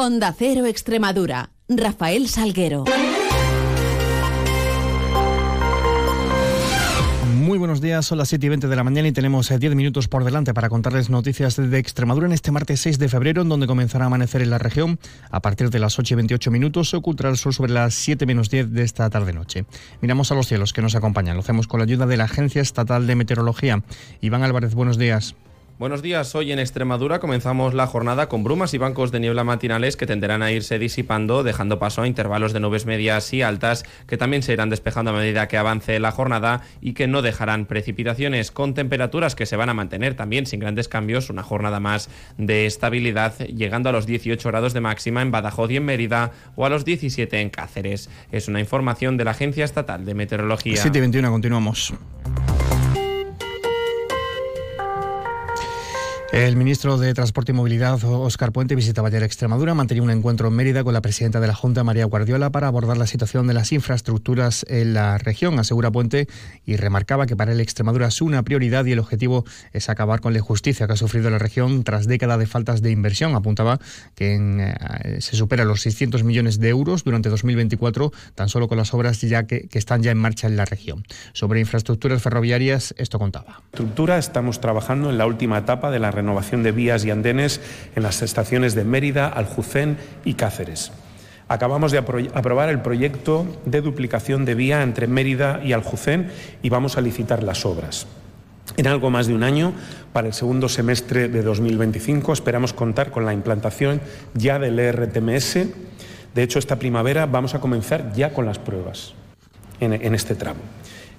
Onda Cero Extremadura. Rafael Salguero. Muy buenos días, son las 7 y 20 de la mañana y tenemos 10 eh, minutos por delante para contarles noticias de Extremadura en este martes 6 de febrero, en donde comenzará a amanecer en la región. A partir de las 8 y 28 minutos se ocultará el sol sobre las 7 menos 10 de esta tarde-noche. Miramos a los cielos que nos acompañan. Lo hacemos con la ayuda de la Agencia Estatal de Meteorología. Iván Álvarez, buenos días. Buenos días, hoy en Extremadura comenzamos la jornada con brumas y bancos de niebla matinales que tenderán a irse disipando, dejando paso a intervalos de nubes medias y altas que también se irán despejando a medida que avance la jornada y que no dejarán precipitaciones, con temperaturas que se van a mantener también sin grandes cambios, una jornada más de estabilidad, llegando a los 18 grados de máxima en Badajoz y en Mérida o a los 17 en Cáceres. Es una información de la Agencia Estatal de Meteorología. 7 y 21, continuamos. El ministro de Transporte y Movilidad, Óscar Puente, visitaba ayer Extremadura, mantenía un encuentro en Mérida con la presidenta de la Junta, María Guardiola, para abordar la situación de las infraestructuras en la región, asegura Puente, y remarcaba que para el Extremadura es una prioridad y el objetivo es acabar con la injusticia que ha sufrido la región tras décadas de faltas de inversión. Apuntaba que eh, se supera los 600 millones de euros durante 2024, tan solo con las obras ya que, que están ya en marcha en la región. Sobre infraestructuras ferroviarias, esto contaba. Estructura, estamos trabajando en la última etapa de la renovación de vías y andenes en las estaciones de Mérida, Aljucén y Cáceres. Acabamos de aprobar el proyecto de duplicación de vía entre Mérida y Aljucén y vamos a licitar las obras. En algo más de un año, para el segundo semestre de 2025, esperamos contar con la implantación ya del ERTMS. De hecho, esta primavera vamos a comenzar ya con las pruebas en, en este tramo.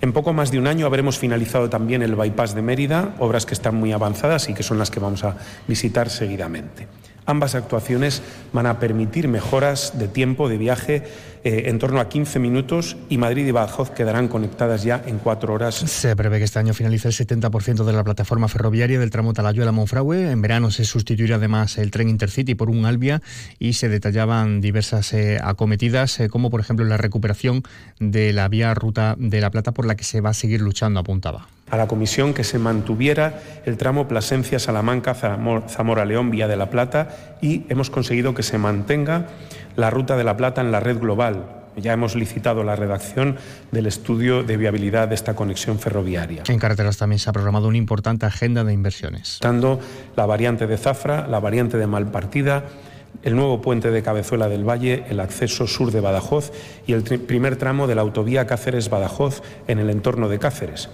En poco más de un año habremos finalizado también el bypass de Mérida, obras que están muy avanzadas y que son las que vamos a visitar seguidamente. Ambas actuaciones van a permitir mejoras de tiempo de viaje eh, en torno a 15 minutos y Madrid y Badajoz quedarán conectadas ya en cuatro horas. Se prevé que este año finalice el 70% de la plataforma ferroviaria del tramo Talayuela-Monfragüe. En verano se sustituirá además el tren Intercity por un Albia y se detallaban diversas eh, acometidas, eh, como por ejemplo la recuperación de la vía Ruta de la Plata por la que se va a seguir luchando, apuntaba a la Comisión que se mantuviera el tramo Plasencia-Salamanca-Zamora-León vía de la Plata y hemos conseguido que se mantenga la ruta de la Plata en la red global. Ya hemos licitado la redacción del estudio de viabilidad de esta conexión ferroviaria. En carreteras también se ha programado una importante agenda de inversiones. Dando la variante de Zafra, la variante de Malpartida, el nuevo puente de Cabezuela del Valle, el acceso sur de Badajoz y el primer tramo de la autovía Cáceres-Badajoz en el entorno de Cáceres.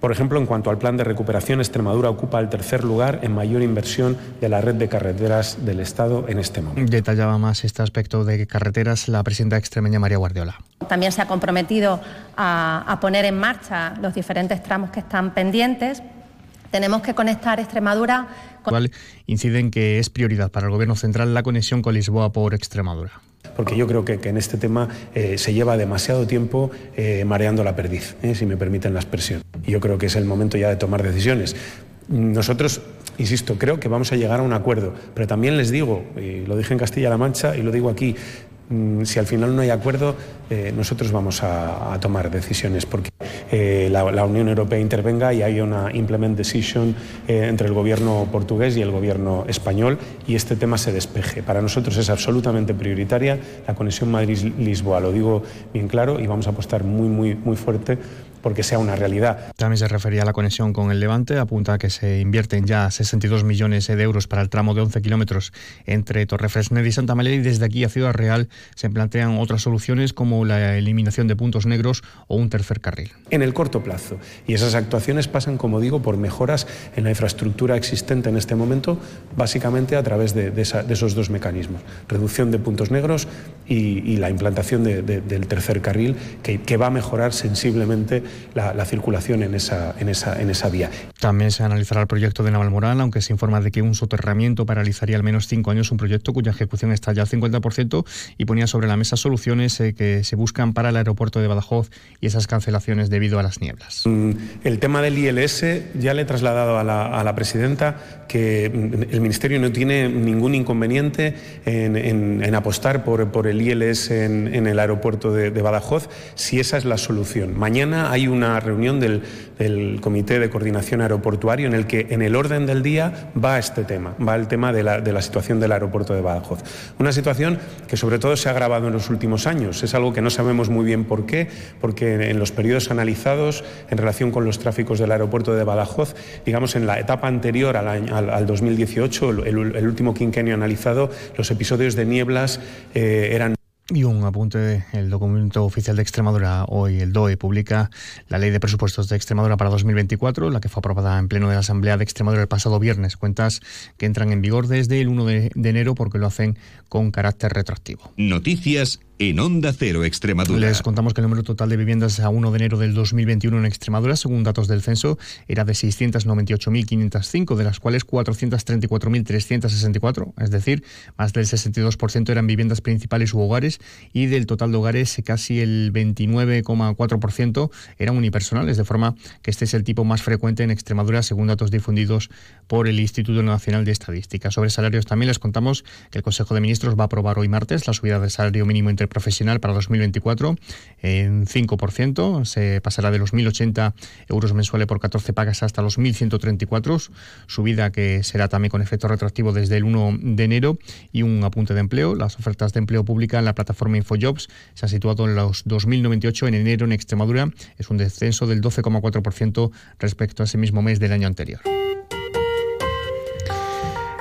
Por ejemplo, en cuanto al plan de recuperación, Extremadura ocupa el tercer lugar en mayor inversión de la red de carreteras del Estado en este momento. Detallaba más este aspecto de carreteras la presidenta extremeña María Guardiola. También se ha comprometido a, poner en marcha los diferentes tramos que están pendientes. Tenemos que conectar Extremadura con... Inciden que es prioridad para el Gobierno central la conexión con Lisboa por Extremadura porque yo creo que, en este tema eh, se lleva demasiado tiempo eh, mareando la perdiz, eh, si me permiten la expresión. Y yo creo que es el momento ya de tomar decisiones. Nosotros, insisto, creo que vamos a llegar a un acuerdo, pero también les digo, y lo dije en Castilla-La Mancha y lo digo aquí, mm, si al final no hay acuerdo, nosotros vamos a, tomar decisiones porque la, la, Unión Europea intervenga y hay una implement decision entre el gobierno portugués y el gobierno español y este tema se despeje. Para nosotros es absolutamente prioritaria la conexión Madrid-Lisboa, lo digo bien claro y vamos a apostar muy, muy, muy fuerte porque sea una realidad. También se refería a la conexión con el Levante, apunta que se invierten ya 62 millones de euros para el tramo de 11 kilómetros entre Torrefresneda y Santa María y desde aquí a Ciudad Real se plantean otras soluciones como la eliminación de puntos negros o un tercer carril. En el corto plazo. Y esas actuaciones pasan, como digo, por mejoras en la infraestructura existente en este momento, básicamente a través de, esos dos mecanismos. Reducción de puntos negros y, la implantación del tercer carril, que, que va a mejorar sensiblemente la, circulación en esa, en, esa, en esa vía. También se analizará el proyecto de Navalmoral, aunque se informa de que un soterramiento paralizaría al menos cinco años un proyecto cuya ejecución está ya al 50% y ponía sobre la mesa soluciones eh, que se buscan para el aeropuerto de Badajoz y esas cancelaciones debido a las nieblas. Mm, el tema del ILS ya le he trasladado a la, a la presidenta que mm, el Ministerio no tiene ningún inconveniente en, en, apostar por, por, el ILS en, en el aeropuerto de, de Badajoz si esa es la solución. Mañana hay hay una reunión del, Comité de Coordinación Aeroportuario en el que en el orden del día va este tema, va el tema de la, situación del aeropuerto de Badajoz. Una situación que sobre todo se ha agravado en los últimos años. Es algo que no sabemos muy bien por qué, porque en los periodos analizados en relación con los tráficos del aeropuerto de Badajoz, digamos en la etapa anterior al, al, 2018, el, último quinquenio analizado, los episodios de nieblas eh, eran y un apunte, el documento oficial de Extremadura, hoy el DOE publica la Ley de Presupuestos de Extremadura para 2024, la que fue aprobada en pleno de la Asamblea de Extremadura el pasado viernes. Cuentas que entran en vigor desde el 1 de, de enero porque lo hacen con carácter retroactivo. Noticias en Onda Cero Extremadura. Les contamos que el número total de viviendas a 1 de enero del 2021 en Extremadura, según datos del censo, era de 698.505, de las cuales 434.364, es decir, más del 62% eran viviendas principales u hogares, y del total de hogares casi el 29,4% eran unipersonales, de forma que este es el tipo más frecuente en Extremadura, según datos difundidos por el Instituto Nacional de Estadística. Sobre salarios también les contamos que el Consejo de Ministros va a aprobar hoy martes la subida del salario mínimo inter profesional para 2024 en 5%. Se pasará de los 1.080 euros mensuales por 14 pagas hasta los 1.134, subida que será también con efecto retroactivo desde el 1 de enero. Y un apunte de empleo. Las ofertas de empleo pública en la plataforma InfoJobs se han situado en los 2.098 en enero en Extremadura. Es un descenso del 12,4% respecto a ese mismo mes del año anterior.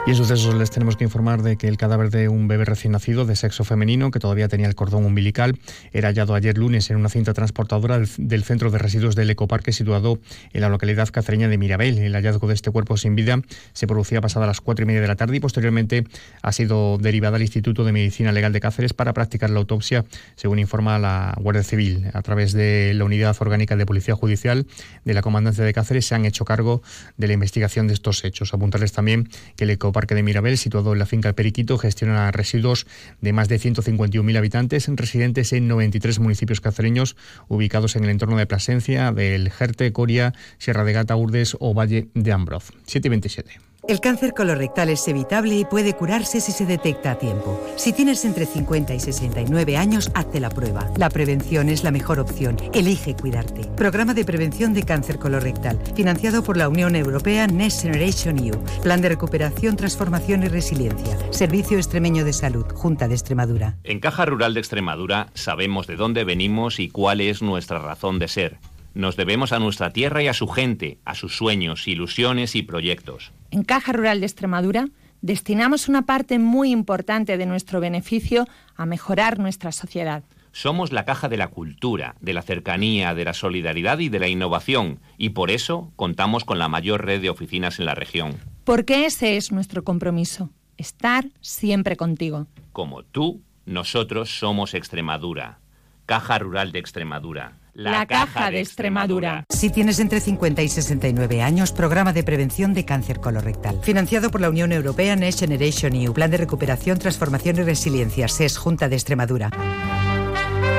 Y en sucesos les tenemos que informar de que el cadáver de un bebé recién nacido de sexo femenino, que todavía tenía el cordón umbilical, era hallado ayer lunes en una cinta transportadora del centro de residuos del ecoparque situado en la localidad cacereña de Mirabel. El hallazgo de este cuerpo sin vida se producía pasada las cuatro y media de la tarde y posteriormente ha sido derivada al Instituto de Medicina Legal de Cáceres para practicar la autopsia, según informa la Guardia Civil. A través de la Unidad Orgánica de Policía Judicial de la Comandancia de Cáceres se han hecho cargo de la investigación de estos hechos. Apuntarles también que el ecoparque Parque de Mirabel, situado en la finca Periquito, gestiona residuos de más de 151.000 habitantes, residentes en 93 municipios cacereños, ubicados en el entorno de Plasencia, del Jerte, Coria, Sierra de Gata, Urdes o Valle de Ambroz. 727. El cáncer colorectal es evitable y puede curarse si se detecta a tiempo. Si tienes entre 50 y 69 años, hazte la prueba. La prevención es la mejor opción. Elige cuidarte. Programa de prevención de cáncer colorectal, financiado por la Unión Europea Next Generation EU. Plan de recuperación, transformación y resiliencia. Servicio Extremeño de Salud, Junta de Extremadura. En Caja Rural de Extremadura sabemos de dónde venimos y cuál es nuestra razón de ser. Nos debemos a nuestra tierra y a su gente, a sus sueños, ilusiones y proyectos. En Caja Rural de Extremadura destinamos una parte muy importante de nuestro beneficio a mejorar nuestra sociedad. Somos la caja de la cultura, de la cercanía, de la solidaridad y de la innovación, y por eso contamos con la mayor red de oficinas en la región. Porque ese es nuestro compromiso, estar siempre contigo. Como tú, nosotros somos Extremadura, Caja Rural de Extremadura. La, Caja de Extremadura. Si tienes entre 50 y 69 años, programa de prevención de cáncer colorectal. Financiado por la Unión Europea Next Generation EU. Plan de recuperación, transformación y resiliencia. SES Junta de Extremadura.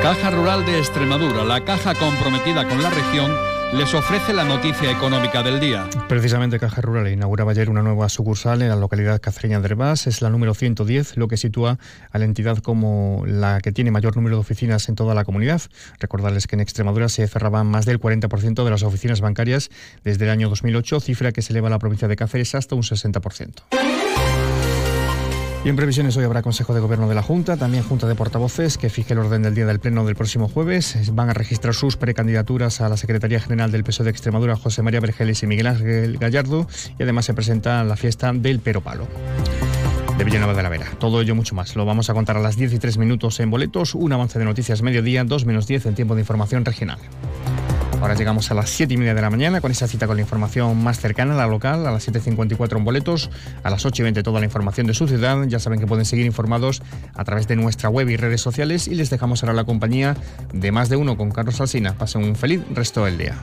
Caja Rural de Extremadura, la caja comprometida con la región les ofrece la noticia económica del día. Precisamente Caja Rural inauguraba ayer una nueva sucursal en la localidad cacereña de Herbás. Es la número 110, lo que sitúa a la entidad como la que tiene mayor número de oficinas en toda la comunidad. Recordarles que en Extremadura se cerraban más del 40% de las oficinas bancarias desde el año 2008, cifra que se eleva a la provincia de Cáceres hasta un 60%. Y en previsiones hoy habrá Consejo de Gobierno de la Junta, también Junta de Portavoces, que fije el orden del día del Pleno del próximo jueves. Van a registrar sus precandidaturas a la Secretaría General del PSOE de Extremadura, José María Vergeles y Miguel Ángel Gallardo, y además se presenta la fiesta del Pero Palo de Villanueva de la Vera. Todo ello mucho más. Lo vamos a contar a las 10 y 3 minutos en boletos, un avance de noticias mediodía, 2 menos 10 en tiempo de información regional. Ahora llegamos a las 7 y media de la mañana con esa cita con la información más cercana, la local, a las 7.54 en boletos, a las 8 y 20 toda la información de su ciudad. Ya saben que pueden seguir informados a través de nuestra web y redes sociales y les dejamos ahora la compañía de más de uno con Carlos Alsina. Pasen un feliz resto del día.